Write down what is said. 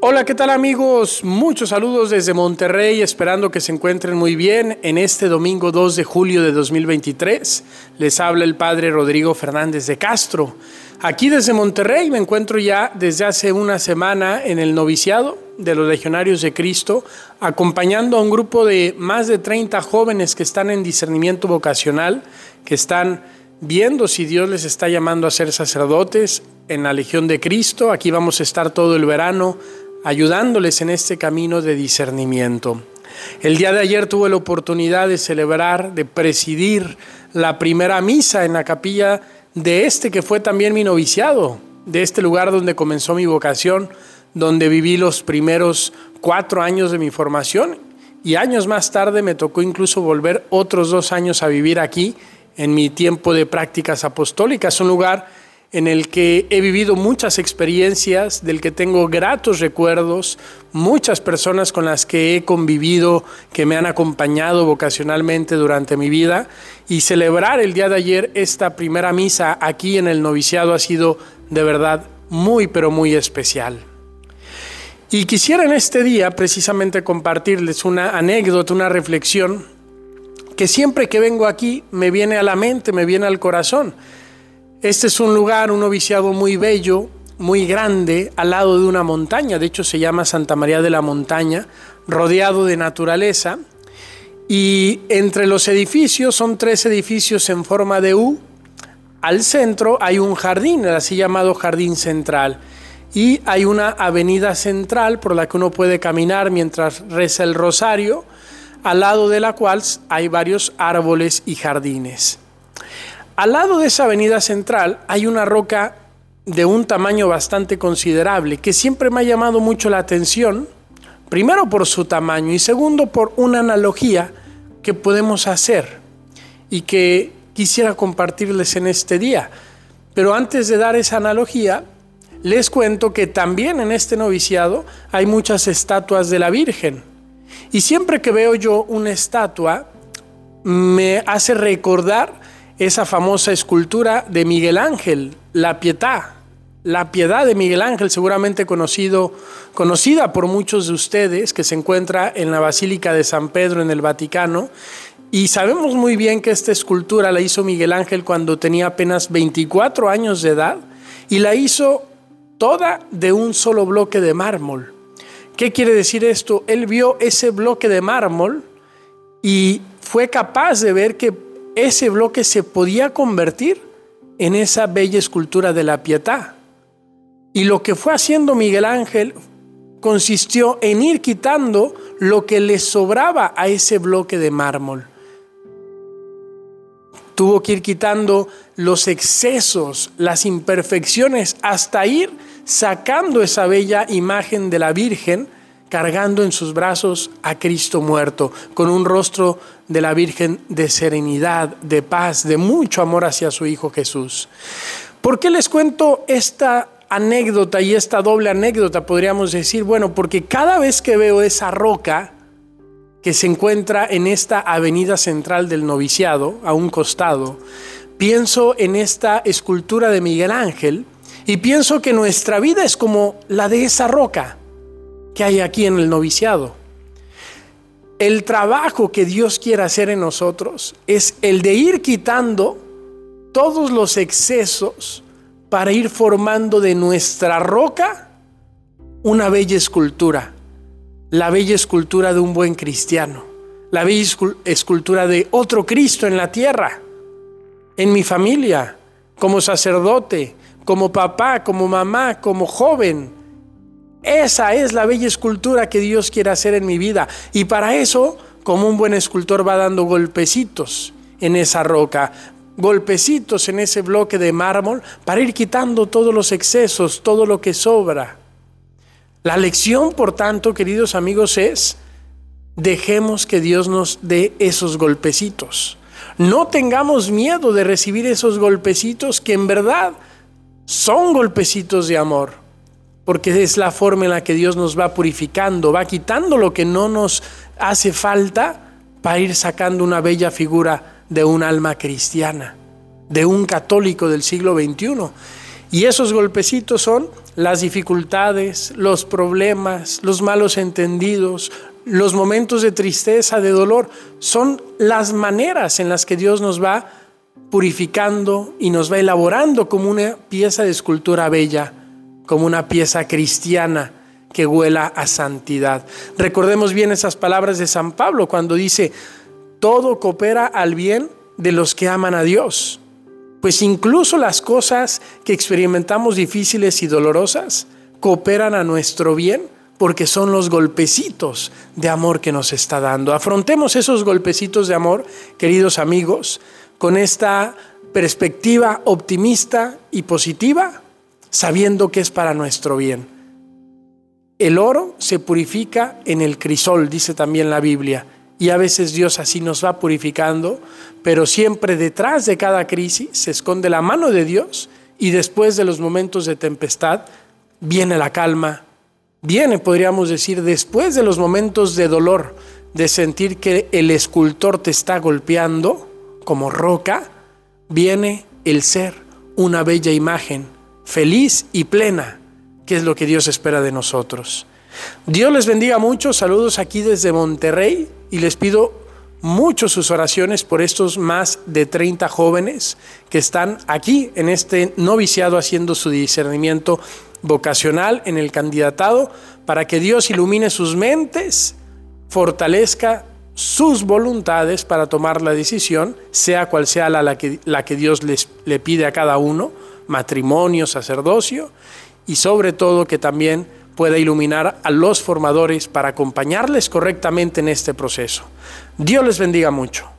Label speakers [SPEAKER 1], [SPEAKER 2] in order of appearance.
[SPEAKER 1] Hola, ¿qué tal amigos? Muchos saludos desde Monterrey, esperando que se encuentren muy bien en este domingo 2 de julio de 2023. Les habla el Padre Rodrigo Fernández de Castro. Aquí desde Monterrey me encuentro ya desde hace una semana en el noviciado de los Legionarios de Cristo, acompañando a un grupo de más de 30 jóvenes que están en discernimiento vocacional, que están viendo si Dios les está llamando a ser sacerdotes en la Legión de Cristo. Aquí vamos a estar todo el verano ayudándoles en este camino de discernimiento. El día de ayer tuve la oportunidad de celebrar, de presidir la primera misa en la capilla de este que fue también mi noviciado, de este lugar donde comenzó mi vocación, donde viví los primeros cuatro años de mi formación y años más tarde me tocó incluso volver otros dos años a vivir aquí en mi tiempo de prácticas apostólicas, un lugar en el que he vivido muchas experiencias, del que tengo gratos recuerdos, muchas personas con las que he convivido, que me han acompañado vocacionalmente durante mi vida, y celebrar el día de ayer esta primera misa aquí en el noviciado ha sido de verdad muy, pero muy especial. Y quisiera en este día precisamente compartirles una anécdota, una reflexión, que siempre que vengo aquí me viene a la mente, me viene al corazón este es un lugar, un noviciado muy bello, muy grande, al lado de una montaña, de hecho se llama Santa María de la Montaña, rodeado de naturaleza. Y entre los edificios, son tres edificios en forma de U, al centro hay un jardín, el así llamado Jardín Central. Y hay una avenida central por la que uno puede caminar mientras reza el rosario, al lado de la cual hay varios árboles y jardines. Al lado de esa avenida central hay una roca de un tamaño bastante considerable que siempre me ha llamado mucho la atención, primero por su tamaño y segundo por una analogía que podemos hacer y que quisiera compartirles en este día. Pero antes de dar esa analogía, les cuento que también en este noviciado hay muchas estatuas de la Virgen. Y siempre que veo yo una estatua, me hace recordar esa famosa escultura de Miguel Ángel, La Pietà. La piedad de Miguel Ángel, seguramente conocido, conocida por muchos de ustedes, que se encuentra en la Basílica de San Pedro en el Vaticano. Y sabemos muy bien que esta escultura la hizo Miguel Ángel cuando tenía apenas 24 años de edad y la hizo toda de un solo bloque de mármol. ¿Qué quiere decir esto? Él vio ese bloque de mármol y fue capaz de ver que ese bloque se podía convertir en esa bella escultura de la Pietà. Y lo que fue haciendo Miguel Ángel consistió en ir quitando lo que le sobraba a ese bloque de mármol. Tuvo que ir quitando los excesos, las imperfecciones, hasta ir sacando esa bella imagen de la Virgen cargando en sus brazos a Cristo muerto, con un rostro de la Virgen de serenidad, de paz, de mucho amor hacia su Hijo Jesús. ¿Por qué les cuento esta anécdota y esta doble anécdota, podríamos decir? Bueno, porque cada vez que veo esa roca que se encuentra en esta avenida central del noviciado, a un costado, pienso en esta escultura de Miguel Ángel y pienso que nuestra vida es como la de esa roca que hay aquí en el noviciado. El trabajo que Dios quiere hacer en nosotros es el de ir quitando todos los excesos para ir formando de nuestra roca una bella escultura, la bella escultura de un buen cristiano, la bella escultura de otro Cristo en la tierra, en mi familia, como sacerdote, como papá, como mamá, como joven, esa es la bella escultura que Dios quiere hacer en mi vida. Y para eso, como un buen escultor va dando golpecitos en esa roca, golpecitos en ese bloque de mármol para ir quitando todos los excesos, todo lo que sobra. La lección, por tanto, queridos amigos, es dejemos que Dios nos dé esos golpecitos. No tengamos miedo de recibir esos golpecitos que en verdad son golpecitos de amor porque es la forma en la que Dios nos va purificando, va quitando lo que no nos hace falta para ir sacando una bella figura de un alma cristiana, de un católico del siglo XXI. Y esos golpecitos son las dificultades, los problemas, los malos entendidos, los momentos de tristeza, de dolor. Son las maneras en las que Dios nos va purificando y nos va elaborando como una pieza de escultura bella, como una pieza cristiana que huela a santidad. Recordemos bien esas palabras de San Pablo cuando dice, todo coopera al bien de los que aman a Dios. Pues incluso las cosas que experimentamos difíciles y dolorosas cooperan a nuestro bien porque son los golpecitos de amor que nos está dando. Afrontemos esos golpecitos de amor, queridos amigos, con esta perspectiva optimista y positiva, sabiendo que es para nuestro bien. El oro se purifica en el crisol, dice también la Biblia, y a veces Dios así nos va purificando, pero siempre detrás de cada crisis se esconde la mano de Dios y después de los momentos de tempestad viene la calma, viene, podríamos decir, después de los momentos de dolor, de sentir que el escultor te está golpeando como roca, viene el ser una bella imagen, feliz y plena, que es lo que Dios espera de nosotros. Dios les bendiga mucho, saludos aquí desde Monterrey y les pido mucho sus oraciones por estos más de 30 jóvenes que están aquí en este noviciado haciendo su discernimiento vocacional en el candidatado para que Dios ilumine sus mentes, fortalezca sus voluntades para tomar la decisión, sea cual sea la, que, la que Dios les, le pide a cada uno, matrimonio, sacerdocio, y sobre todo que también pueda iluminar a los formadores para acompañarles correctamente en este proceso. Dios les bendiga mucho.